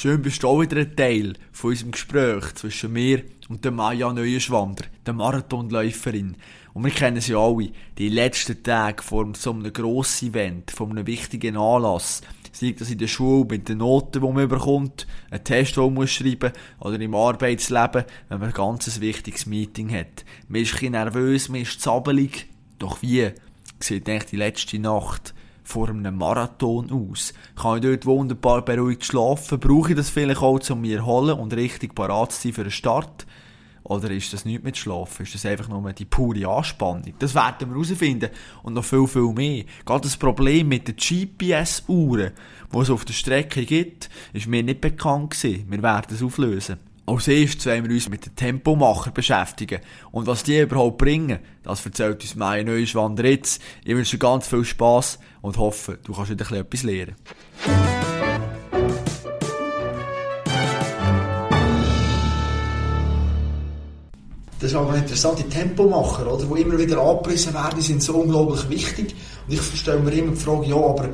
schön bist du auch wieder ein Teil von unserem Gespräch zwischen mir und der Maya Neuenschwander, der Marathonläuferin. Und wir kennen sie alle, die letzten Tage vor so einem grossen Event, vor einem wichtigen Anlass, sei das in der Schule mit den Noten, die man bekommt, einen Test, den man muss schreiben oder im Arbeitsleben, wenn man ein ganz wichtiges Meeting hat. Man ist ein bisschen nervös, man ist zappelig, doch wie sieht eigentlich die letzte Nacht vor einem Marathon aus? Kann ich dort wunderbar beruhigt schlafen? Brauche ich das vielleicht auch, um mich erholen und richtig parat zu sein für den Start? Oder ist das nicht mit Schlafen? Ist das einfach nur die pure Anspannung? Das werden wir herausfinden. Und noch viel, viel mehr. Gerade das Problem mit den GPS-Uhren, die es auf der Strecke gibt, ist mir nicht bekannt gewesen. Wir werden es auflösen. Als erstes wollen wir uns mit den Tempomacher beschäftigen. Und was die überhaupt bringen, das erzählt uns Maya Neuschwander jetzt. Ich wünsche dir ganz viel Spass und hoffe, du kannst wieder etwas lernen. Das ist aber interessant, die Tempomacher, oder, die immer wieder angepriesen werden, sind so unglaublich wichtig. Und ich stelle mir immer die Frage, ja, aber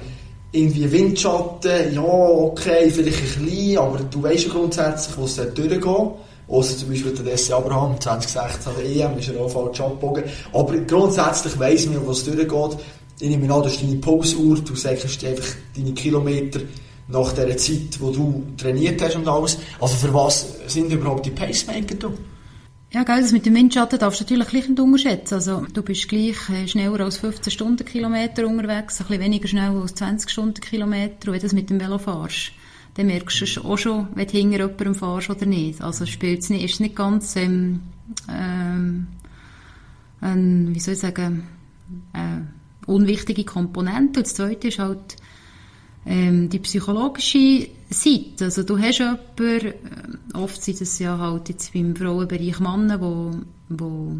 irgendwie Windschatten, ja, okay, vielleicht ein bisschen, aber du weißt ja grundsätzlich, wo es dort durchgeht. Außer zum Beispiel der Desi Abraham, 2016 der EM, ist er auch falsch abgebogen. Aber grundsätzlich weiss man, wo es durchgeht. Ich nehme an, das ist deine Pulsuhr, du sagst einfach deine Kilometer nach der Zeit, wo du trainiert hast und alles. Also für was sind überhaupt die Pacemaker da? Ja, gell, das mit dem Windschatten darfst du natürlich gleich nicht unterschätzen. Also, du bist gleich äh, schneller als 15 Stundenkilometer unterwegs, ein bisschen weniger schnell als 20 Stundenkilometer. Und wenn du das mit dem Velo fährst, dann merkst du auch schon, wenn du hinter jemandem fährst oder nicht. Also, spielt's nicht, ist nicht ganz, ähm, ähm, ein, wie soll ich sagen, äh, unwichtige Komponente. Und das Zweite ist halt, ähm, die psychologische Seite. Also du hast jemanden, oft sind es ja halt jetzt beim Frauenbereich Männer, wo, wo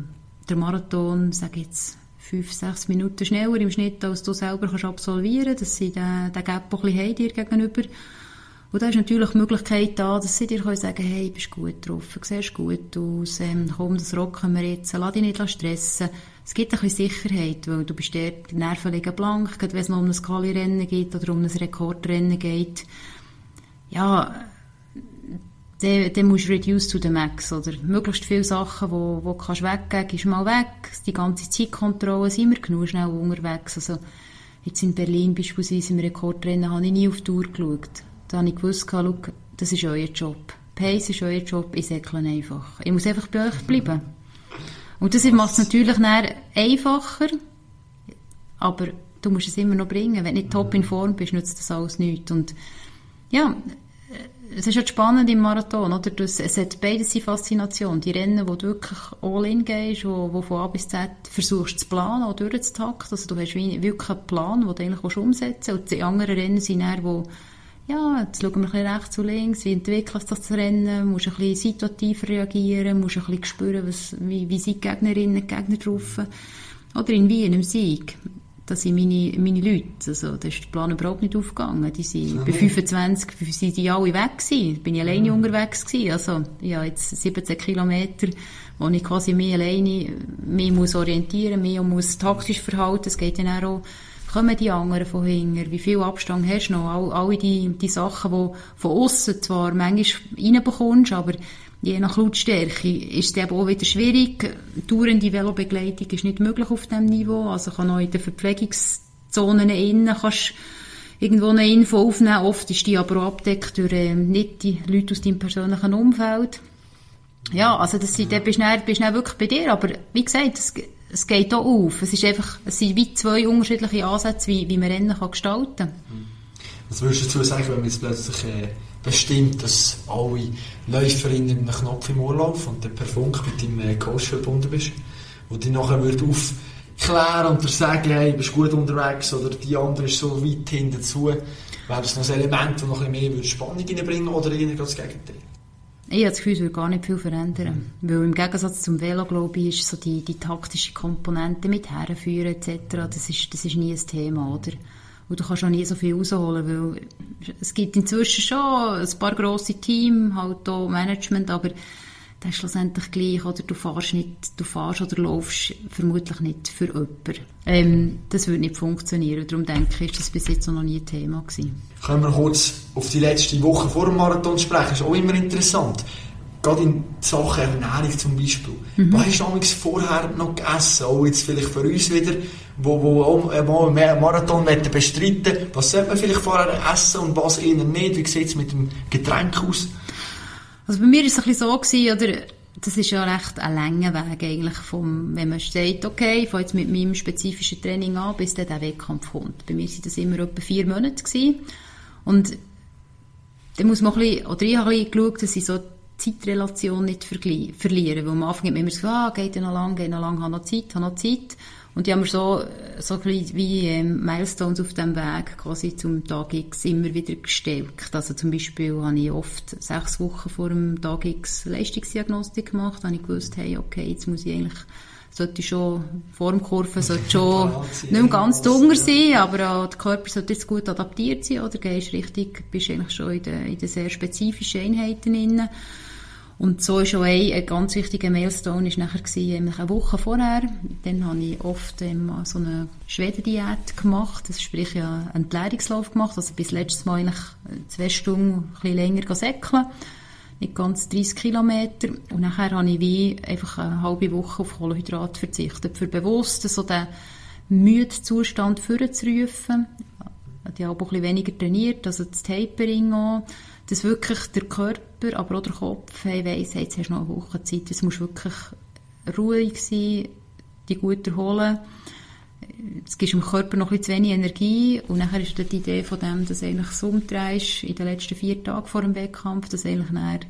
der Marathon, sage jetzt, fünf, sechs Minuten schneller im Schnitt, als du selber kannst absolvieren kannst, dass sie den, den Gap auch ein bisschen haben dir gegenüber. Und da ist natürlich die Möglichkeit da, dass sie dir können sagen hey, bist gut drauf, siehst gut aus, ähm, komm, das rocken wir jetzt, lass dich nicht stressen. Es gibt ein bisschen Sicherheit, weil du bist dort, die Nerven liegen blank, gerade wenn es noch um ein Skali-Rennen geht oder um ein Rekordrennen geht. Ja, dann, dann musst du reduce to the max, oder? Möglichst viele Sachen, wo, wo kannst weggeben, gehst mal weg. Die ganze Zeitkontrolle sind wir genug schnell unterwegs. Also, jetzt in Berlin beispielsweise im Rekordrennen habe ich nie auf die Uhr geschaut. Da habe ich gewusst, schau, das ist euer Job. Pace ist euer Job, ich säckle einfach. Ich muss einfach bei euch bleiben. Und das macht es natürlich einfacher, aber du musst es immer noch bringen. Wenn du nicht top in Form bist, nützt das alles nichts. Und ja, es ist halt spannend im Marathon, oder? Das, es hat beides seine Faszination. Die Rennen, wo du wirklich all in gehst, wo, wo von A bis Z versuchst zu planen, auch durchzutakten. Also du hast wirklich einen Plan, den du eigentlich umsetzen willst. Und die anderen Rennen sind dann, wo ja, jetzt schauen wir ein bisschen rechts und links, wie entwickelt sich das Rennen, musst ein bisschen situativer reagieren, musst ein bisschen spüren, was, wie, wie sind die Gegnerinnen und Gegner drauf. Oder in Wien, im Sieg, das sind meine, meine Leute, also da ist der Plan überhaupt nicht aufgegangen, die sind, bei 25 sind die alle weg gewesen, bin ich alleine mhm. unterwegs gewesen, also, ja, jetzt 17 Kilometer, wo ich quasi mehr alleine, mehr muss orientieren, mehr muss taktisch verhalten, es geht dann auch kommen die anderen von hinten, wie viel Abstand hast du noch, all, alle die, die Sachen, die von außen zwar manchmal reinbekommst, aber je nach Lautstärke ist es auch wieder schwierig. Dauernde Velobegleitung ist nicht möglich auf diesem Niveau, also kann auch in den Verpflegungszonen innen kannst irgendwo eine Info aufnehmen, oft ist die aber auch abdeckt durch äh, nicht die Leute aus deinem persönlichen Umfeld. Ja, also das sind, da bist du, bist du wirklich bei dir, aber wie gesagt, es, es geht auch auf. Es, ist einfach, es sind wie zwei unterschiedliche Ansätze, wie, wie man Rennen kann gestalten kann. Was würdest du dazu sagen, wenn man jetzt plötzlich äh, bestimmt, dass alle Läuferinnen einen Knopf im Ohr und dann per Funk mit deinem äh, Coach verbunden bist, wo dich nachher würde aufklären und dir sagen, hey, bist gut unterwegs oder die andere ist so weit hinten zu, wäre das noch ein Element, das noch ein bisschen mehr Spannung reinbringen oder eher das Gegenteil? Ich habe das Gefühl, es würde gar nicht viel verändern. Weil im Gegensatz zum Velo, glaube ich, ist so die, die taktische Komponente mit herführen etc., das ist, das ist nie ein Thema, oder? Und du kannst auch nie so viel rausholen, weil es gibt inzwischen schon ein paar grosse Teams, halt auch Management, aber das ist schlussendlich gleich, oder du fahrst nicht, du fahrst oder laufst vermutlich nicht für jemanden. Ähm, das würde nicht funktionieren. Darum denke ich, ist das bis jetzt noch nie ein Thema gewesen. Können wir kurz auf die letzte Woche vor dem Marathon sprechen? Das ist auch immer interessant. Gerade in Sachen Ernährung zum Beispiel. Mhm. Was hast du vorher noch gegessen? Auch jetzt vielleicht für uns wieder, wo, wo auch einen Marathon bestreiten Was sollte man vielleicht vorher essen und was eher nicht? Wie sieht es mit dem Getränk aus? Also bei mir war es ein bisschen so, gewesen, oder, das ist ja recht ein langer Weg eigentlich, vom, wenn man sagt, okay, ich fange jetzt mit meinem spezifischen Training an, bis dann der Wettkampf kommt. Bei mir waren das immer etwa vier Monate. Gewesen. Und dann muss man ein bisschen, oder ich habe ein bisschen geschaut, dass ich so Zeitrelation nicht verliere. Weil am Anfang immer gesagt, ah, geht ja noch lang, geht noch lang, habe noch Zeit, habe noch Zeit. Und die haben wir so, so wie ähm, Milestones auf dem Weg quasi zum Tag X immer wieder gestärkt. Also zum Beispiel habe ich oft sechs Wochen vor dem Tag X Leistungsdiagnostik gemacht, habe ich gewusst, hey, okay, jetzt muss ich eigentlich sollte schon Formkurve sollte schon nicht mehr ganz dunkel sein, aber auch der Körper sollte jetzt gut adaptiert sein, oder gehst richtig, bist eigentlich schon in den, in den sehr spezifischen Einheiten drin. Und so ist auch ein, ein ganz wichtiger Milestone ist nachher gewesen, eine Woche vorher. Dann habe ich oft ähm, so eine Schwedendiät gemacht, das sprich ja einen Entleerungslauf gemacht, also bis letztes Mal eigentlich zwei Stunden ein bisschen länger säckeln. Nicht ganz 30 Kilometer. Und nachher habe ich wie einfach eine halbe Woche auf Kohlenhydrate verzichtet, für bewusst so den müden vorzurufen. Ich habe auch ein bisschen weniger trainiert, also das Tapering auch dass wirklich der Körper, aber auch der Kopf hey, weiss, hey, jetzt hast du noch eine Woche Zeit, es muss wirklich ruhig sein, die gut erholen. Es gibt dem Körper noch ein zu wenig Energie und nachher ist die Idee von dem, dass eigentlich so umdrehst in den letzten vier Tagen vor dem Wettkampf, dass eigentlich dann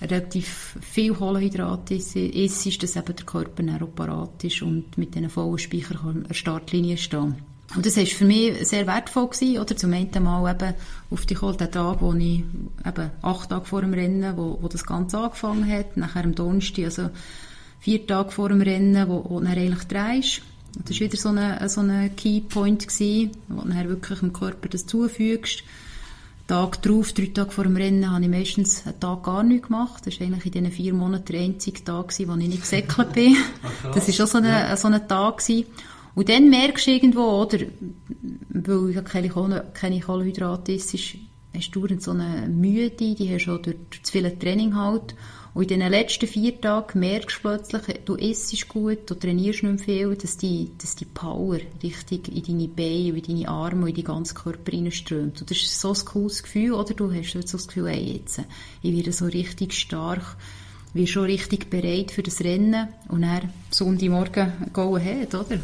relativ viel Kohlenhydrate ist, ist, dass eben der Körper dann auch parat ist und mit diesen vollen Speichern an der Startlinie stehen und das war für mich sehr wertvoll gewesen, oder? Zum einen Mal eben auf die kalten Tag, wo ich eben acht Tage vor dem Rennen, wo, wo das Ganze angefangen hat, nachher am Donnerstag, also vier Tage vor dem Rennen, wo, wo du eigentlich drehst. Das war wieder so ein so eine Key Point gewesen, wo du dann wirklich dem Körper das zufügst. Tag drauf, drei Tage vor dem Rennen, habe ich meistens einen Tag gar nichts gemacht. Das war eigentlich in diesen vier Monaten der einzige Tag, wo ich nicht gesäckelt bin. das war auch so ein so eine Tag gewesen. Und dann merkst du irgendwo, oder, weil ich keine, keine Kohlenhydrate isst, hast du so eine Müde, die hast du auch durch, durch zu viel Training halt. Und in den letzten vier Tagen merkst du plötzlich, du isst gut, du trainierst nicht viel, dass die, dass die Power richtig in deine Beine, in deine Arme und in deinen ganzen Körper reinströmt. Und das ist so ein cooles Gefühl, oder? Du hast so das Gefühl, ey, jetzt, ich werde so richtig stark wir schon richtig bereit für das Rennen und dann Sonntagmorgen go ahead, oder?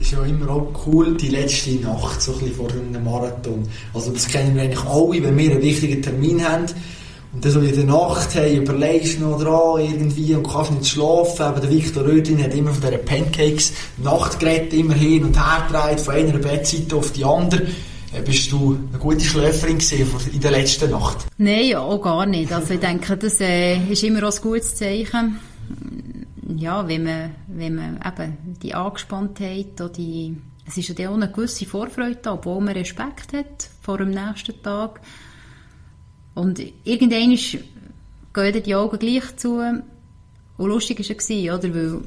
ist ja immer auch cool, die letzte Nacht, so ein bisschen vor einem Marathon. Also das kennen wir eigentlich alle, wenn wir einen wichtigen Termin haben und dann so in der Nacht, hey, überlegst du noch dran irgendwie und kannst nicht schlafen. Aber der Victor Rödlin hat immer von diesen Pancakes Nachtgerät immer hin und her gedreht, von einer Bettseite auf die andere. Äh, bist du eine gute Schläferin in der letzten Nacht? Nein, auch gar nicht. Also ich denke, das äh, ist immer auch ein gutes Zeichen. Ja, wenn man, wenn man eben die Angespanntheit oder die, es ist ja auch eine gewisse Vorfreude da, obwohl man Respekt hat vor dem nächsten Tag. Und irgendwann gehen die Augen gleich zu. Und lustig war es, oder? Weil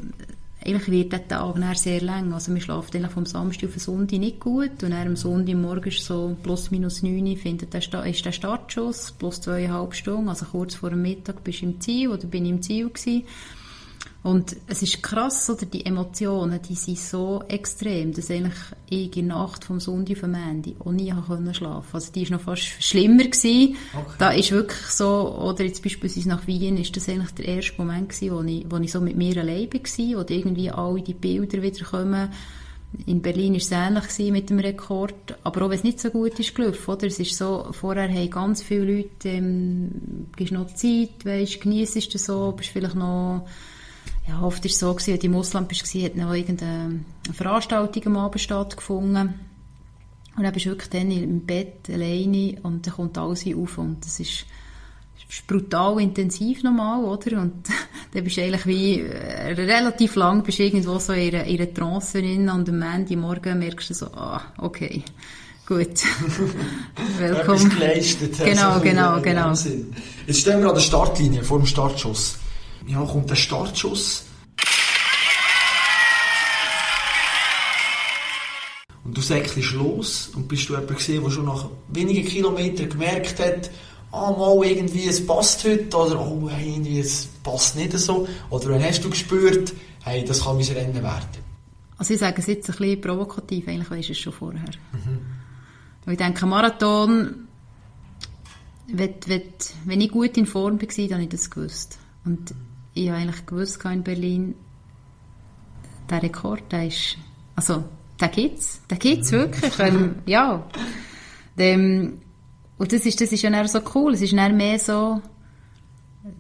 eigentlich wird der Tag sehr lang. Also man schläft eigentlich vom Samstag auf den Sonntag nicht gut und dann am Sonntag morgen ist so plus minus neun findet der ist der Startschuss, plus zweieinhalb Stunden, also kurz vor dem Mittag bist du im Ziel oder bin ich im Ziel gewesen. Und es ist krass, oder die Emotionen, die sind so extrem, dass eigentlich ich in der Nacht vom Sonntag auf den Montag auch nie schlafen konnte. Also die ist noch fast schlimmer gewesen. Okay. Da ist wirklich so, oder jetzt beispielsweise nach Wien, ist das eigentlich der erste Moment gewesen, wo ich, wo ich so mit mir allein war, wo irgendwie alle die Bilder wieder kommen. In Berlin war es ähnlich mit dem Rekord, aber auch wenn es nicht so gut ist gelaufen, oder? Es ist so, vorher haben ganz viele Leute, ähm, gibst noch Zeit, weisst, genießt es so, bist vielleicht noch ja, oft war es so, gewesen, wenn du im Ausland warst, hat noch irgendeine Veranstaltung am Abend stattgefunden. Und dann bist du wirklich dann im Bett alleine und dann kommt alles auf und das ist, ist brutal intensiv normal, oder? Und dann bist du eigentlich wie äh, relativ lang bist du irgendwo so in einer, in einer Trance drin und am Ende Morgen merkst du so, ah, okay, gut. Willkommen. geleistet. Genau, genau, genau. Jetzt stehen wir an der Startlinie vor dem Startschuss. Ja, kommt der Startschuss. Und du säckelst los und bist du jemand gesehen, der schon nach wenigen Kilometern gemerkt hat, ah, mal irgendwie, es passt heute, oder oh, hey, irgendwie, es passt nicht so. Oder wann hast du gespürt, hey, das kann mein Rennen werden? Also ich sage es jetzt ein bisschen provokativ, eigentlich weisst du es schon vorher. Mhm. Ich denke, Marathon, wenn, wenn, wenn ich gut in Form war, dann habe ich das gewusst. Und ich habe eigentlich gewusst in Berlin, der Rekord, der ist, also, der gibt's, der gibt's wirklich, ähm, ja. Dem, und das ist, das ist ja dann so cool, es ist dann mehr so,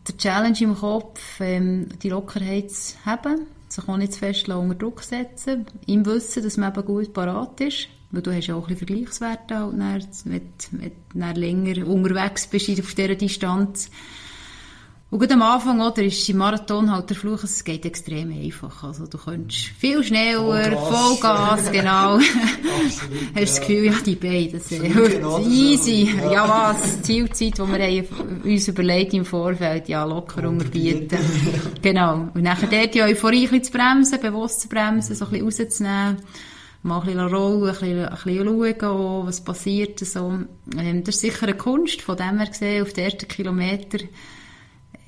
der Challenge im Kopf, ähm, die Lockerheit zu haben, sich auch nicht zu fest unter Druck setzen, im Wissen, dass man eben gut parat ist, weil du hast ja auch ein bisschen Vergleichswerte halt dann, wenn, wenn du länger unterwegs bist auf dieser Distanz. Und gerade am Anfang, oder, ist im Marathon halt der Fluch, es geht extrem einfach. Also, du könntest viel schneller, Vollgas, Vollgas genau. Absolut, Hast ja. das Gefühl, ja, die beiden, das wird easy. Ja. ja. was, Zielzeit, die wir uns überlegt im Vorfeld, ja, locker unterbieten. genau. Und nachher dort die Euphorie ein bisschen zu bremsen, bewusst zu bremsen, so ein bisschen rauszunehmen mal ein bisschen rollen, ein bisschen, ein bisschen schauen, was passiert. So. Ähm, das ist sicher eine Kunst, von dem her gesehen, auf den ersten Kilometer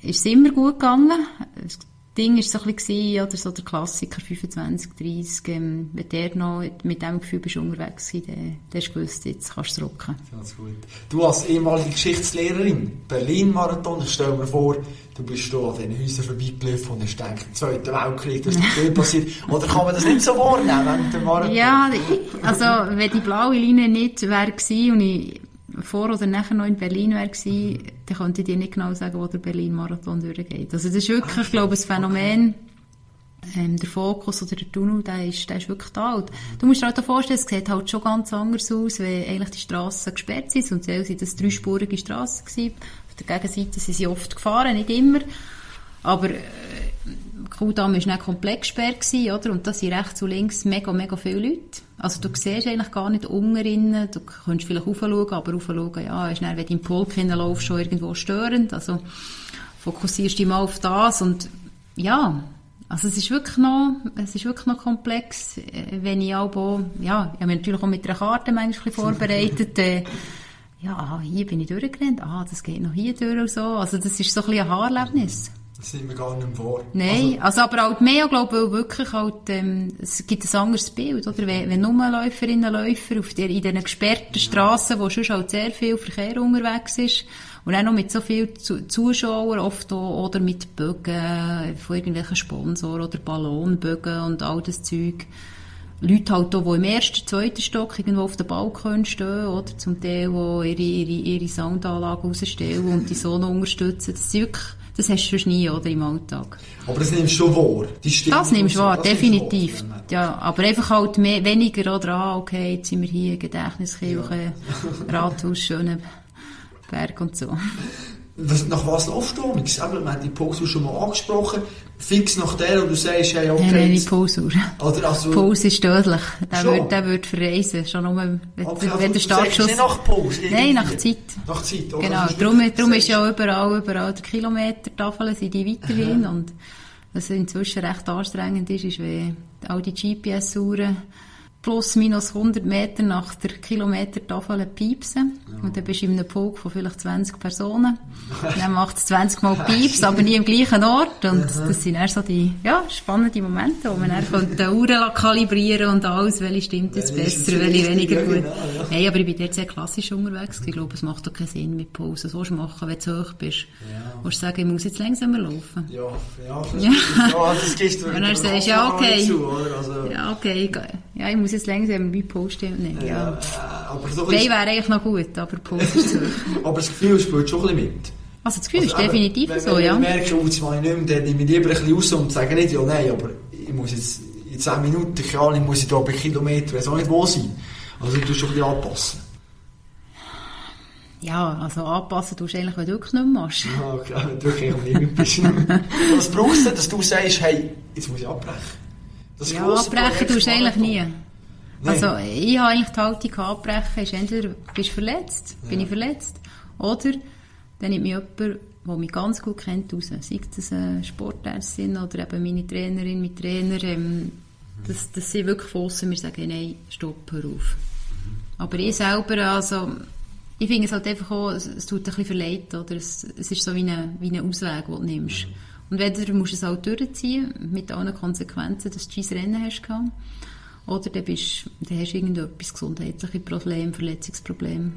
ist es immer gut gegangen. Das Ding war so ein bisschen, oder so der Klassiker 25, 30, ähm, wenn der noch mit dem Gefühl bist unterwegs war, dann, dann hast du gewusst, jetzt kannst du es rocken. Ganz gut. Du als ehemalige Geschichtslehrerin, Berlin-Marathon, ich stelle mir vor, du bist da an diesen Häusern vorbeigelaufen und hast gedacht, im Zweiten Weltkrieg, das ist nicht passiert. Oder kann man das nicht so wahrnehmen während dem Marathon? Ja, also wenn die blaue Linie nicht wäre gewesen und ich vor oder nachher noch in Berlin wäre gewesen, dann könnte ich dir nicht genau sagen, wo der Berlin-Marathon durchgeht. Also das ist wirklich, ich glaube, ein Phänomen, ähm, der Fokus oder der Tunnel, der ist, der ist wirklich da. Und du musst dir halt vorstellen, es sieht halt schon ganz anders aus, wenn eigentlich die Strassen gesperrt sind. Und zuerst sind das dreispurige Strassen gewesen. Auf der Gegenseite sind sie oft gefahren, nicht immer. Aber äh, Kuhdam war nicht komplett gesperrt, gewesen, oder? Und da sind rechts und links mega, mega viele Leute. Also du siehst eigentlich gar nicht unten du könntest vielleicht raufschauen, aber raufschauen, ja, ist dann, wenn du im Pulk hineinlaufst, schon irgendwo störend. Also fokussierst dich mal auf das und ja, also es ist wirklich noch, es ist wirklich noch komplex, äh, wenn ich auch, ja, ich habe mich natürlich auch mit einer Karte manchmal vorbereitet, äh, ja, hier bin ich durchgerannt, ah, das geht noch hier durch und so. Also das ist so ein bisschen ein Haarerlebnis. Das sind wir gar nicht vor. Nein, also, also aber halt mehr, glaube ich, wirklich halt, ähm, es gibt ein anderes Bild, oder? Wenn, wenn nur Läuferinnen und Läufer auf der, in diesen gesperrten Strassen, wo schon halt sehr viel Verkehr unterwegs ist, und auch noch mit so vielen Zuschauern, oft auch, oder mit Bögen von irgendwelchen Sponsoren oder Ballonbögen und all das Zeug. Leute halt auch, die im ersten, zweiten Stock irgendwo auf dem Balkon stehen, oder? Zum Teil, die ihre, ihre, ihre Soundanlage rausstellen und die Sonne unterstützen. Das sind wirklich, das hast du schon nie, oder, im Alltag. Aber das nimmst du schon wahr? das nimmst du wahr, definitiv. Wahr, ja, aber einfach halt mehr, weniger, oder, ah, okay, jetzt sind wir hier, Gedächtniskirche, ja. Rathaus, Schöneberg und so. Was, nach was laufst du? Eben, wir haben die Pause schon mal angesprochen. Fix nach der, und du sagst, hey, okay. Nein, nicht Pause. Oder also, Pause ist tödlich. Der wird, der wird verreisen. Schon nur, wenn, okay, also, der Startschuss... Nicht nach Pause? Nein, nach Zeit. Nach Zeit, oder? Genau. Darum, darum ist ja überall, überall der Kilometer-Tafeln sind die weiterhin. Aha. Und was inzwischen recht anstrengend ist, ist, wenn all die GPS-Uhren plus minus 100 Meter nach der Kilometertafel piepsen. Ja. Und dann bist du in einem Pulk von vielleicht 20 Personen. dann macht es 20 Mal Pieps, aber nie am gleichen Ort. Und das sind eher so die, ja, spannenden Momente, wo man dann die Uhren kalibrieren und alles, welche stimmt jetzt besser, welche weniger gut. Genau, ja. Hey, aber ich bin dort sehr klassisch unterwegs. Ich glaube, es macht doch keinen Sinn mit Pause. So machen, wenn du hoch bist. Ja. Musst du sagen, ich muss jetzt langsamer laufen. Ja, ja, das, ja. ja, das gehst du. Und dann sagst du, ja, okay. Zu, also. Ja, okay. Ja, ich muss jetzt langsam wie Post nehmen. Ja. ja. aber so wäre eigentlich noch gut, aber Post ist zu. aber das Gefühl spielt schon ein bisschen mit. Also das Gefühl also, ist definitiv wenn, so, wenn ja. Wenn ich merke, oh, jetzt mache ich nicht mehr, dann nehme ich lieber ein bisschen raus und sage nicht, ja, nein, aber ich muss jetzt in 10 Minuten, Ahnung, muss ich da bei Kilometern, weiß auch nicht wo sein. Also du musst schon ein bisschen anpassen. Ja, also anpassen tust du eigentlich, wenn du wirklich nicht mehr machst. Ja, okay, wenn du wirklich nicht bist. Was brauchst du, dass du sagst, hey, jetzt muss ich abbrechen? Das ja, abbrechen tust du eigentlich nie. Nee. Also, ich habe eigentlich die Haltung abbrechen, ist entweder bist du verletzt, ja. bin ich verletzt, oder dann nimmt mich jemand, die mich ganz gut kennt, raus. Sei es eine Sportärztin oder eben meine Trainerin, mein Trainer, ähm, dass, dass sie wirklich von mir sagen, nein, stopp, hör auf. Aber ich selber, also, ich finde es halt einfach auch, es, tut ein bisschen verleid, oder? Es, es ist so wie ein wie eine Ausweg, den du nimmst. Und entweder musst du es halt durchziehen, mit allen Konsequenzen, dass du dein Rennen hast gehabt, oder dann, bist, dann hast du irgendetwas gesundheitliche Problem, Verletzungsproblem.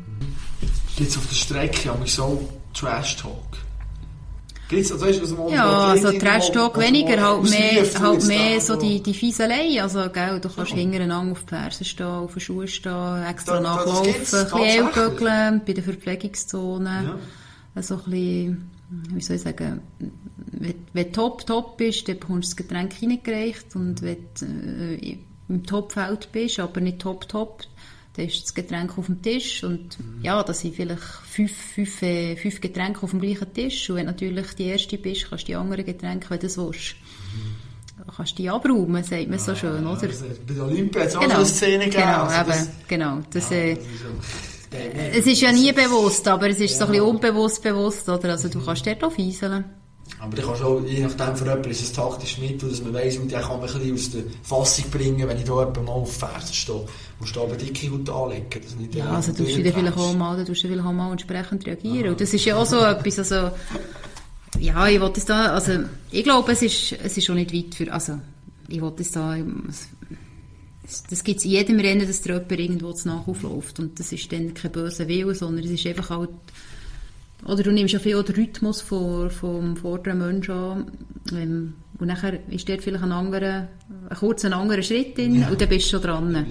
Gibt es auf der Strecke aber so Trash-Talk? Gibt's, also, weißt, du, was Ja, also Trash Talk was weniger, halt mehr, halt mehr so die, die Fieselei. Also, gell, du kannst Ja. hintereinander auf die Fersen stehen, auf den Schuhen stehen, extra Da- nachlaufen, ein bisschen bei den Verpflegungszonen. Ja. Also ein bisschen, wie soll ich sagen, wenn, wenn du top, top bist, dann bekommst du das Getränk hineingereicht und wenn du äh, im Topfeld bist, aber nicht top, top, dann ist das Getränk auf dem Tisch und ja, das sind vielleicht fünf, fünf, äh, fünf Getränke auf dem gleichen Tisch und wenn du natürlich die erste bist, kannst du die anderen Getränke, wenn du es willst, kannst du die abräumen, sagt man so schön, oder? Also, bei der Olympia hat es auch so eine Szene gegeben. genau, also das- eben, genau. Das, Ja, äh, das ist ja- es ist ja nie bewusst, aber es ist so ein bisschen unbewusst bewusst, oder? Also du kannst dort auch fieseln. Aber du kannst auch, je nachdem für jemanden ist es taktisch Mittel, dass man weiss, und der kann mich ein aus der Fassung bringen, wenn ich da jemanden mal auf Fersen stehe. Musst du aber dicke Haut anlegen. Dass nicht Ja, also tust du vielleicht auch mal, dann tust du vielleicht auch mal entsprechend reagieren. Und das ist ja auch so etwas, also, ja, ich wollte es da, also, ich glaube, es ist, es ist schon nicht weit für, also, ich wollte es da, das gibt es in jedem Rennen, dass der jemand irgendwo zu Nachaufläuft. Und das ist dann kein böser Wille, sondern es ist einfach halt, oder du nimmst ja viel den Rhythmus vom, vom vorderen Menschen an. Ähm, und nachher ist dort vielleicht ein anderer, ein kurzer anderer Schritt drin Ja. und dann bist du schon dran. Mhm.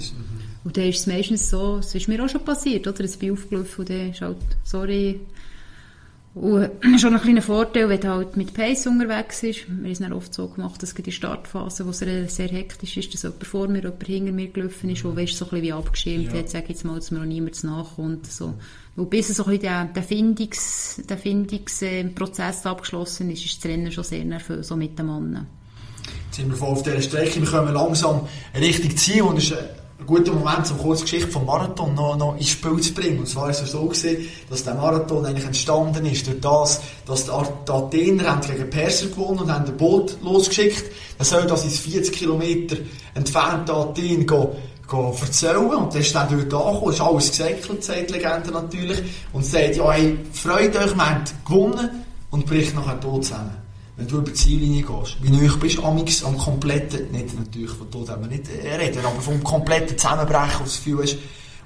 Und dann ist es meistens so, es ist mir auch schon passiert, oder? Es bin aufgelaufen und dann ist halt, sorry. Und schon ein kleiner Vorteil, wenn du halt mit Pace unterwegs ist. Wir haben es dann oft so gemacht, dass in der Startphase, wo es sehr, hektisch ist, dass jemand vor mir, jemand hinter mir gelaufen ist, wo weißt, so ein bisschen wie abgeschirmt Ja. hat, sag jetzt mal, dass mir noch niemand nachkommt. So. Und bis so ein bisschen der, der Findungs, der Findungsprozess abgeschlossen ist, ist das Rennen schon sehr nervös, so mit den Mannen. Jetzt sind wir voll auf dieser Strecke, wir kommen langsam Richtung Ziel und es ist ein guter Moment, um kurz die Geschichte vom Marathon noch, noch ins Spiel zu bringen. Und zwar ist es so gewesen, dass der Marathon eigentlich entstanden ist durch das, dass die, Athener haben gegen Perser gewonnen und haben ein Boot losgeschickt. Dann soll das ins 40 Kilometer entfernte Athen gehen, erzählen. Und dann ist dann dort angekommen, ist alles gesäckelt, sagt die Legende natürlich. Und sagt, ja, hey, freut euch, wir haben gewonnen und bricht nachher tot zusammen wenn du über die Ziellinie gehst, wie neu bist du amix am kompletten, nicht natürlich von Tod haben wir nicht äh, reden, aber vom kompletten Zusammenbrechen, das Gefühl hast,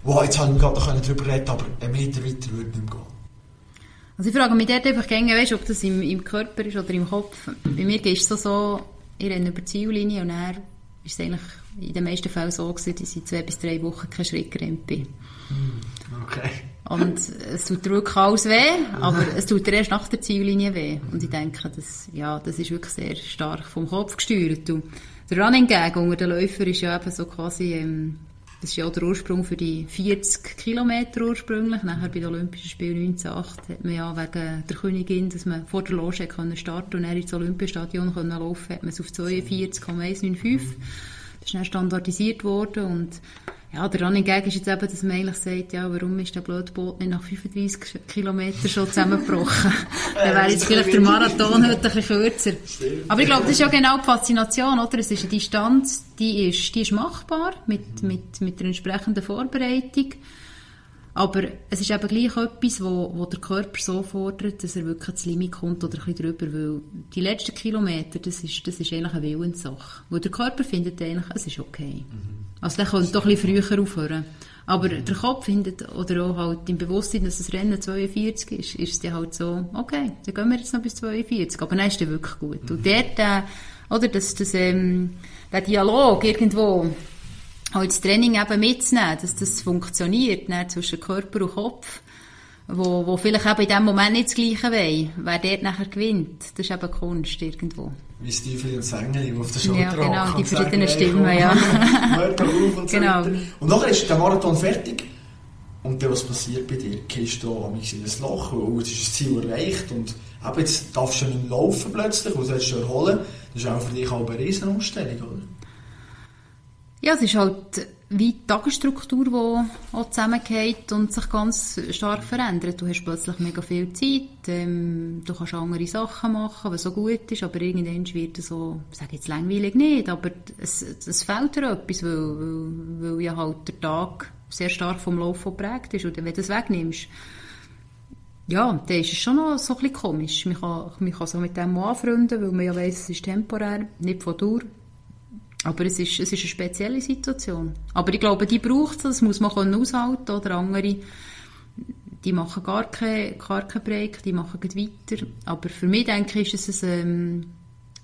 wow, jetzt habe ich gerade noch darüber reden aber einen Meter weiter würde nicht mehr gehen. Also ich frage mich dort einfach gerne, weißt, ob das im, im Körper ist oder im Kopf. Bei mir ist es so, ich renne über die Ziellinie und dann ist es eigentlich in den meisten Fällen so gewesen, dass ich zwei bis drei Wochen keinen Schritt gerannt bin. Okay. Und es tut wirklich alles weh, aber es tut erst nach der Ziellinie weh. Und ich denke, das, ja, das ist wirklich sehr stark vom Kopf gesteuert. Und der Running Gag unter den Läufern ist ja eben so quasi, ähm, das ist ja auch der Ursprung für die 40 Kilometer ursprünglich. Nachher bei den Olympischen Spielen 1908 hat man ja wegen der Königin, dass man vor der Loge können starten und dann ins Olympiastadion können laufen, hat man es auf 42,195. Das ist dann standardisiert worden und ja, der Running Gag ist jetzt eben, dass man eigentlich sagt, ja, warum ist der blöde Boot nicht nach 35 Kilometern schon zusammengebrochen? Dann wäre jetzt vielleicht der Marathon heute ein bisschen kürzer. Aber ich glaube, das ist ja genau die Faszination, oder? Es ist eine Distanz, die ist, die ist machbar mit, mit, mit der entsprechenden Vorbereitung. Aber es ist eben gleich etwas, wo, wo der Körper so fordert, dass er wirklich ans Limit kommt oder ein bisschen drüber, weil die letzten Kilometer, das ist, das ist eigentlich eine Willenssache. Weil der Körper findet eigentlich, es ist okay. Also der könnte doch ein bisschen früher aufhören. Aber der Kopf findet, oder auch halt im Bewusstsein, dass das Rennen 42 ist, ist es dann halt so, okay, dann gehen wir jetzt noch bis 42. Aber dann ist der wirklich gut. Und dort, äh, oder, dass, das, ähm, der Dialog irgendwo, auch das Training eben mitzunehmen, dass das funktioniert, ne, zwischen Körper und Kopf, wo, wo vielleicht eben in dem Moment nicht das Gleiche wollen, wer dort nachher gewinnt, das ist eben Kunst irgendwo. Wie Stiefel und Sängeli, die auf der Schulter Ja, genau, die und sagen, verschiedenen hey, Stimmen, komm, ja. hört auf und so Genau. weiter. Und nachher ist der Marathon fertig. Und dann, was passiert bei dir? Gehst du am in ein Loch, und jetzt ist das Ziel erreicht und eben, jetzt darfst du nicht laufen plötzlich, und sollst du erholen. Das ist auch für dich auch eine Riesenumstellung, oder? Ja, es ist halt, wie die Tagesstruktur, die auch zusammengeht und sich ganz stark verändert. Du hast plötzlich mega viel Zeit, ähm, du kannst andere Sachen machen, was so gut ist, aber irgendwann wird es so, ich sage jetzt langweilig nicht, aber es, es fehlt dir etwas, weil, weil, weil ja halt der Tag sehr stark vom Lauf geprägt ist. Und wenn du das wegnimmst, ja, dann ist es schon noch so ein bisschen komisch. Man kann, man kann so mit dem anfreunden, weil man ja weiss, es ist temporär, nicht von Dauer. Aber es ist, es ist eine spezielle Situation. Aber ich glaube, die braucht es, das muss man können aushalten oder andere, die machen gar keinen gar kein Break, die machen weiter. Aber für mich, denke ich, ist es ähm,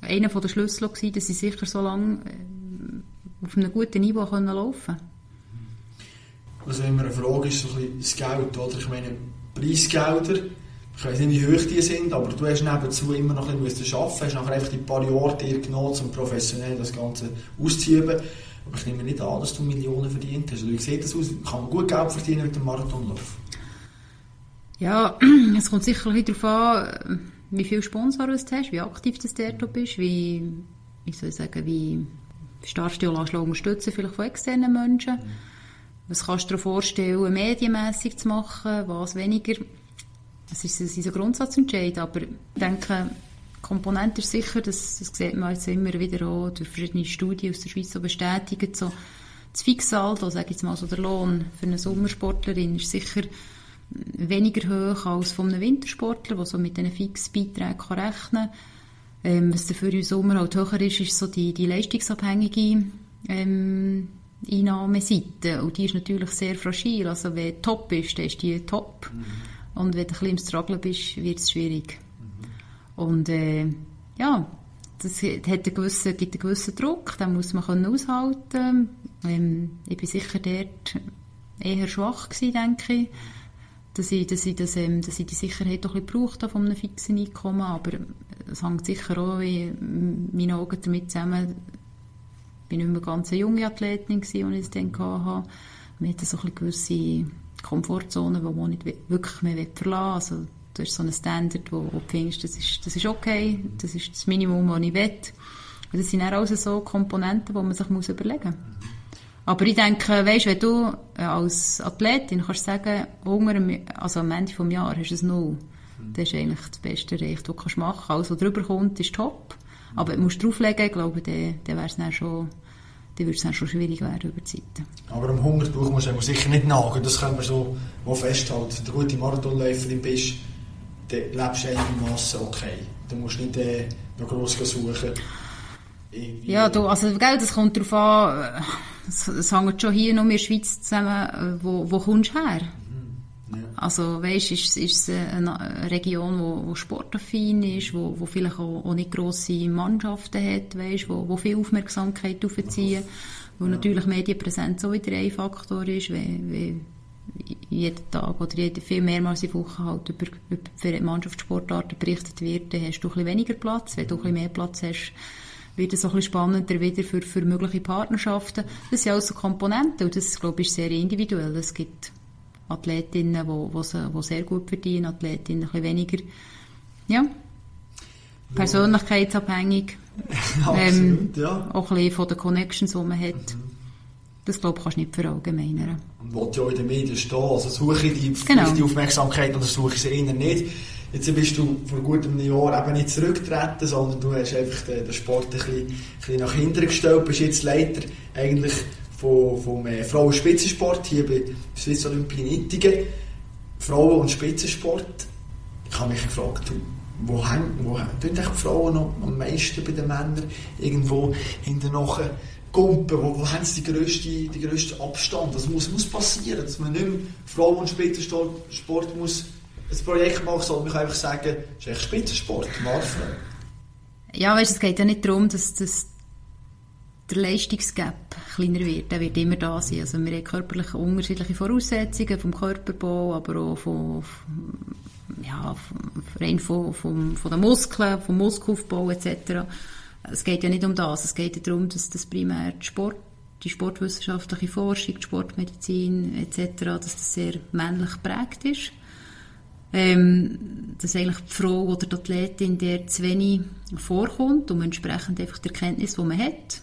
einer der Schlüssel gewesen, dass sie sicher so lange äh, auf einem guten Niveau können laufen können. Also immer eine Frage ist, so ein bisschen das Geld, oder? Ich meine, Preisgelder, ich weiß nicht, wie hoch die sind, aber du hast nebenzu immer noch ein bisschen arbeiten, hast nachher einfach die paar Jahre dir genommen, um professionell das Ganze auszuüben. Aber ich nehme nicht an, dass du Millionen verdient hast. Also, wie sieht das aus? Kann man gut Geld verdienen mit dem Marathonlauf? Ja, es kommt sicher ein darauf an, wie viele Sponsoren du hast, wie aktiv du dort bist, wie, wie soll ich sagen, wie stark du auch unterstützen vielleicht von externen Menschen. Mhm. Was kannst du dir vorstellen, medienmässig zu machen, was weniger? Das ist, das ist ein Grundsatzentscheid, aber ich denke, Komponent ist sicher, das, das sieht man jetzt immer wieder auch durch verschiedene Studien aus der Schweiz so bestätigt, so das Fixsaldo, sage ich jetzt mal so der Lohn für eine Sommersportlerin ist sicher weniger hoch als von einem Wintersportler, der so mit diesen Fixbeiträgen rechnen kann. Ähm, was dafür im Sommer halt höher ist, ist so die, die leistungsabhängige ähm, Einnahmeseite. Und die ist natürlich sehr fragil. Also du top bist, dann ist die top. Mhm. Und wenn du ein bisschen im Struggle bist, wird es schwierig. Mhm. Und äh, ja, das hat einen gewissen, gibt einen gewissen Druck, den muss man können aushalten ähm, Ich bin sicher dort eher schwach gewesen, denke ich. Dass ich, dass ich, das, ähm, dass ich die Sicherheit auch ein bisschen brauche von einem fixen Einkommen, aber es hängt sicher auch in meinen Augen damit zusammen, ich war nicht mehr ganz eine junge Athletin, als ich es dann hatte. Man hat so eine gewisse Komfortzone, die man nicht wirklich mehr verlassen will. Also, du hast so einen Standard, wo, wo du findest, das ist, das ist okay, das ist das Minimum, das ich will. Das sind auch also so Komponenten, die man sich muss überlegen muss. Aber ich denke, weißt, wenn du äh, als Athletin kannst sagen, unter also am Ende des Jahres hast du es null, das ist eigentlich das Beste erreicht, was du machen kannst. Alles, was drüber kommt, ist top. Aber du musst drauflegen, ich glaube, dann, dann wäre es dann schon, dann würde es dann schon schwierig werden über die Zeit. Aber am Hungertuch musst du sicher nicht nagen, das können wir so mal festhalten. Wenn du gute Marathonläuferin bist, dann lebst du einigermaßen okay. Du musst nicht äh, noch gross suchen. Irgendwie. Ja, du, also gell, das kommt darauf an, es, es hängt schon hier noch in der Schweiz zusammen, wo, wo kommst du her? Also, weißt, ist, ist es eine Region, wo, wo sportaffin ist, wo, wo vielleicht auch, auch nicht grosse Mannschaften hat, weißt, wo, wo viel Aufmerksamkeit aufziehen, wo ja. natürlich Medienpräsenz auch wieder ein Faktor ist, weil, weil jeden Tag oder jede, viel mehrmals in der Woche halt über, über Mannschaftssportarten berichtet wird, dann hast du ein bisschen weniger Platz. Wenn du ein bisschen mehr Platz hast, wird es auch ein bisschen spannender wieder für, für mögliche Partnerschaften. Das sind alles so Komponenten und das, glaube ich, ist sehr individuell. Es gibt Athletinnen, die sehr gut verdienen, Athletinnen ein bisschen weniger. Ja, persönlichkeitsabhängig. ähm, ja. Auch ein bisschen von den Connections, die man hat. Mhm. Das, glaube ich, kannst du nicht verallgemeinern. Und was ja in den Medien stehen, also suche ich die, genau. die Aufmerksamkeit oder suche ich sie eher nicht. Jetzt bist du vor gut einem Jahr eben nicht zurückgetreten, sondern du hast einfach den, den Sport ein bisschen, ein bisschen nach hinten gestellt, bist jetzt Leiter eigentlich vom, vom äh, Frauen-Spitzensport hier bei Swiss Olympia Nittingen. Frauen- und Spitzensport. Ich habe mich gefragt, wo hängen, wo hängen die Frauen noch am meisten bei den Männern? Irgendwo hinten nachher wo, wo haben sie den grössten, den grössten Abstand? Das muss, muss passieren, dass man nicht mehr Frauen- und Spitzensport muss ein Projekt machen, sondern man kann einfach sagen, es ist echt Spitzensport, Marfrau. Ja, weißt, es geht ja nicht darum, dass, dass der Leistungsgap kleiner wird, der wird immer da sein. Also wir haben körperlich unterschiedliche Voraussetzungen vom Körperbau, aber auch von, ja, rein von, von, von den Muskeln, vom Muskelaufbau etc. Es geht ja nicht um das. Es geht ja darum, dass das primär Sport, die sportwissenschaftliche Forschung, die Sportmedizin etc., dass das sehr männlich geprägt ist. Ähm, dass eigentlich die Frau oder die Athletin der zu wenig vorkommt und entsprechend einfach die Erkenntnis, die man hat,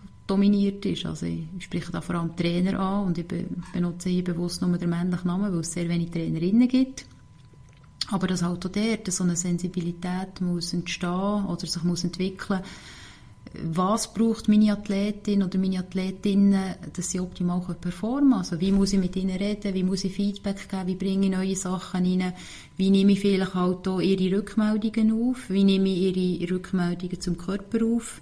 dominiert ist. Also ich spreche da vor allem Trainer an und ich benutze hier bewusst nur den männlichen Namen, weil es sehr wenig Trainerinnen gibt. Aber dass halt auch dort so eine Sensibilität muss entstehen oder sich muss entwickeln was braucht meine Athletin oder meine Athletinnen, dass sie optimal performen können. Also wie muss ich mit ihnen reden, wie muss ich Feedback geben, wie bringe ich neue Sachen rein, wie nehme ich vielleicht halt auch ihre Rückmeldungen auf, wie nehme ich ihre Rückmeldungen zum Körper auf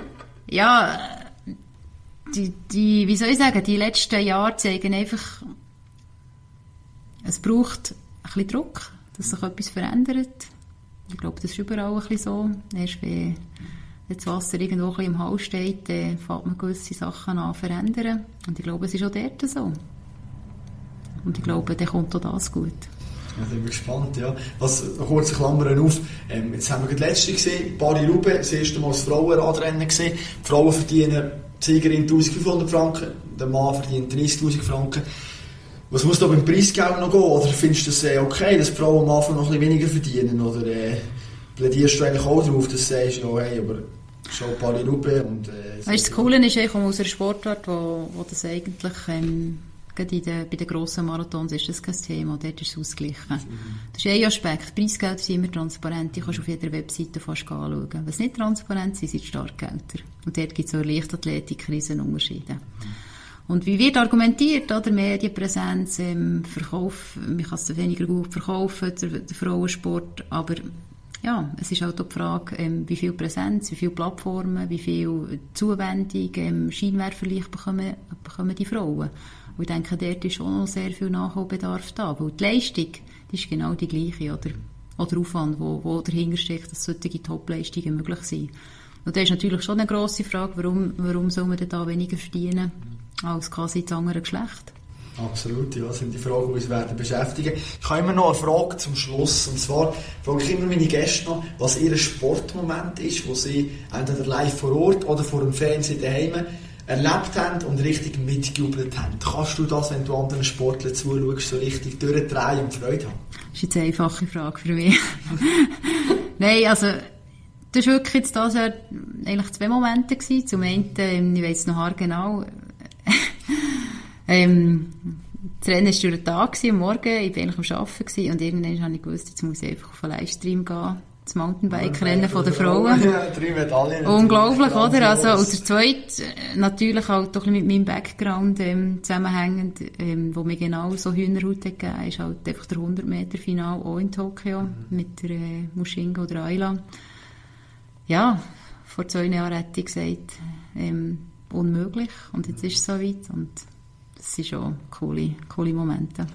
ja, die, die, wie soll ich sagen, die letzten Jahre zeigen einfach, es braucht ein bisschen Druck, dass sich etwas verändert. Ich glaube, das ist überall ein bisschen so. Erst wenn das Wasser irgendwo ein bisschen im Hals steht, dann fängt man gewisse Sachen an verändern. Und ich glaube, es ist auch dort so. Und ich glaube, dann kommt auch das gut. Ja, ich bin gespannt, ja. Was, kurze Klammern auf. Ähm, jetzt haben wir gerade letzte gesehen, Paris Rube, das erste Mal das Frauenradrennen gesehen. Die Frauen verdienen die Siegerin 1500 Franken, der Mann verdient 30.000 Franken. Was muss da beim Preisgeld noch gehen? Oder findest du es äh, okay, dass Frauen am Anfang noch ein weniger verdienen? Oder äh, plädierst du eigentlich auch darauf, dass du sagst, ja, hey, aber schon Rupe und... Äh, weißt, das Coole ist, ich komme aus einer Sportart, wo, wo das eigentlich... Ähm, gerade in den, bei den grossen Marathons ist das kein Thema, dort ist es ausgeglichen. Mhm. Das ist ein Aspekt. Preisgelder sind immer transparent, die kannst du auf jeder Webseite fast anschauen. Was nicht transparent ist, sind die Startgelder. Und dort gibt es auch Leichtathletik Riesenunterschiede. Mhm. Und wie wird argumentiert, oder? Medienpräsenz, ähm, Verkauf, man kann es weniger gut verkaufen, der, der Frauensport, aber ja, es ist auch die Frage, ähm, wie viel Präsenz, wie viele Plattformen, wie viel Zuwendung, ähm, Scheinwerferlicht bekommen, bekommen die Frauen. Und ich denke, dort ist auch noch sehr viel Nachholbedarf da, weil die Leistung, die ist genau die gleiche, oder? Oder Aufwand, wo, wo dahinter steckt, dass solche Top-Leistungen möglich sind. Und da ist natürlich schon eine grosse Frage, warum, warum soll man da weniger verdienen? als quasi das andere Geschlecht. Absolut, ja, das sind die Fragen, die uns werden beschäftigen. Ich habe immer noch eine Frage zum Schluss. Und zwar frage ich immer meine Gäste noch, was ihr Sportmoment ist, wo sie entweder live vor Ort oder vor dem Fernsehen daheim erlebt haben und richtig mitgejubelt haben. Kannst du das, wenn du anderen Sportlern zuschaust, so richtig durchdrehen und Freude haben? Das ist jetzt eine einfache Frage für mich. Nein, also das war wirklich jetzt das Jahr eigentlich zwei Momente. Gewesen. Zum einen, ähm, ich weiß noch genau, ähm, das Rennen war durch den Tag, am Morgen, ich war eigentlich am Arbeiten und irgendwann habe ich gewusst, jetzt muss ich einfach auf einen Livestream gehen. Das Mountainbike-Rennen von der Frauen. Ja, Unglaublich, oder? Also, und der zweite, natürlich auch mit meinem Background ähm, zusammenhängend, ähm, wo mir genau so Hühnerhaut gegeben ist halt einfach der 100-Meter-Final auch in Tokio mhm. mit der äh, Mushinga oder Ayla. Ja, vor zwei Jahren hätte ich gesagt, ähm, unmöglich. Und jetzt ist es so weit. Und das sind schon coole, coole Momente.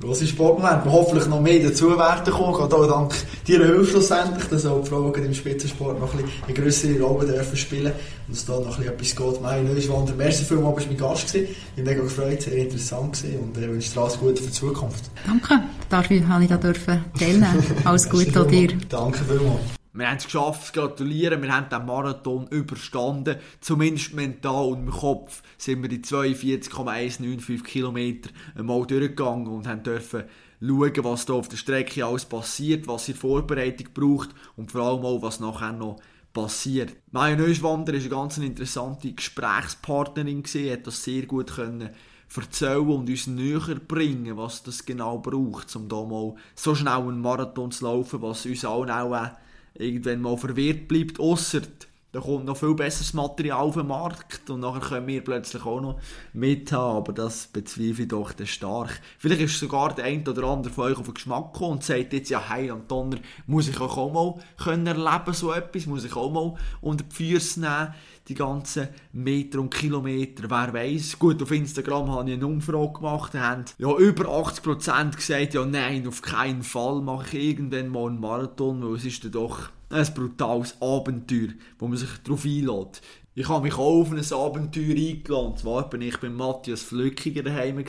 Grosse Sportmomente, wir hoffentlich noch mehr dazu werden kommen, gerade auch dank deiner Hilfe schlussendlich, dass auch die Frauen im Spitzensport noch ein bisschen eine grössere Rolle dürfen spielen und dass da noch ein bisschen etwas geht. Mai Neuschwander, merci vielmals, bist du mein Gast gewesen. Ich bin mega gefreut, sehr interessant gewesen und äh, wünsche dir alles Gute für die Zukunft. Danke, dafür habe ich da dürfen teilnehmen. Alles Gute an dir. Danke vielmals. Wir haben es geschafft, gratulieren, wir haben den Marathon überstanden, zumindest mental und im Kopf sind wir die 42,195 Kilometer einmal durchgegangen und haben dürfen schauen, was da auf der Strecke alles passiert, was ihr Vorbereitung braucht und vor allem auch, was nachher noch passiert. Maja Neuschwander war eine ganz interessante Gesprächspartnerin, hat das sehr gut können erzählen und uns näher bringen, was das genau braucht, um da mal so schnell einen Marathon zu laufen, was uns allen auch irgendwann mal verwirrt bleibt, außer da kommt noch viel besseres Material auf den Markt und nachher können wir plötzlich auch noch mithaben, aber das bezweifle ich doch stark. Vielleicht ist sogar der ein oder andere von euch auf den Geschmack gekommen und sagt jetzt, ja, hey, Donner, muss ich auch mal können erleben, so etwas, muss ich auch mal unter die Füße nehmen, die ganzen Meter und Kilometer, wer weiß. Gut, auf Instagram habe ich eine Umfrage gemacht, da haben ja über 80% gesagt, ja, nein, auf keinen Fall mache ich irgendwann mal einen Marathon, weil es ist dann doch ein brutales Abenteuer, wo man sich darauf einlädt. Ich habe mich auch auf ein Abenteuer eingeladen. Zwar bin ich beim Matthias Flückiger daheim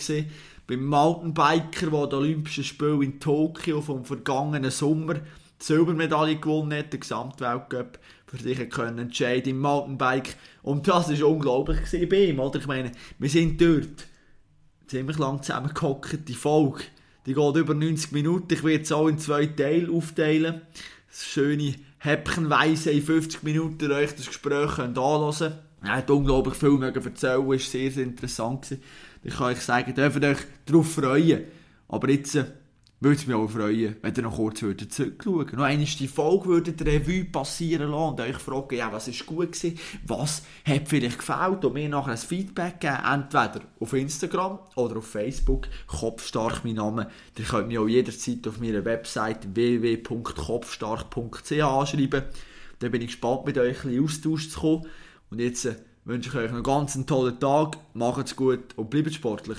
beim Mountainbiker, der die Olympischen Spiele in Tokio vom vergangenen Sommer die Silbermedaille gewonnen hat, den Gesamtweltcup für sich können entscheiden im Mountainbike. Und das war unglaublich bei ihm, oder? Ich meine, wir sind dort ziemlich lang zusammengehockt. Die Folge, die geht über 90 Minuten. Ich werde es auch in zwei Teile aufteilen. Das schöne häppchenweise in 50 Minuten euch das Gespräch anhören könnt. Er hat unglaublich viel erzählen, war sehr, sehr interessant. Ich kann euch sagen, dürft euch darauf freuen. Aber jetzt äh, würde es mich auch freuen, wenn ihr noch kurz würdet zurückschauen Noch einmal die Folge würdet Revue passieren lassen und euch fragen, ja, was ist gut was hat vielleicht gefällt und mir nachher ein Feedback geben, entweder auf Instagram oder auf Facebook, Kopfstark mein Name. Ihr könnt mich auch jederzeit auf meiner Website www.kopfstark.ch anschreiben. Dann bin ich gespannt, mit euch ein bisschen Austausch zu kommen. Und jetzt äh, wünsche ich euch noch einen ganz tollen Tag, macht's gut und bleibt sportlich.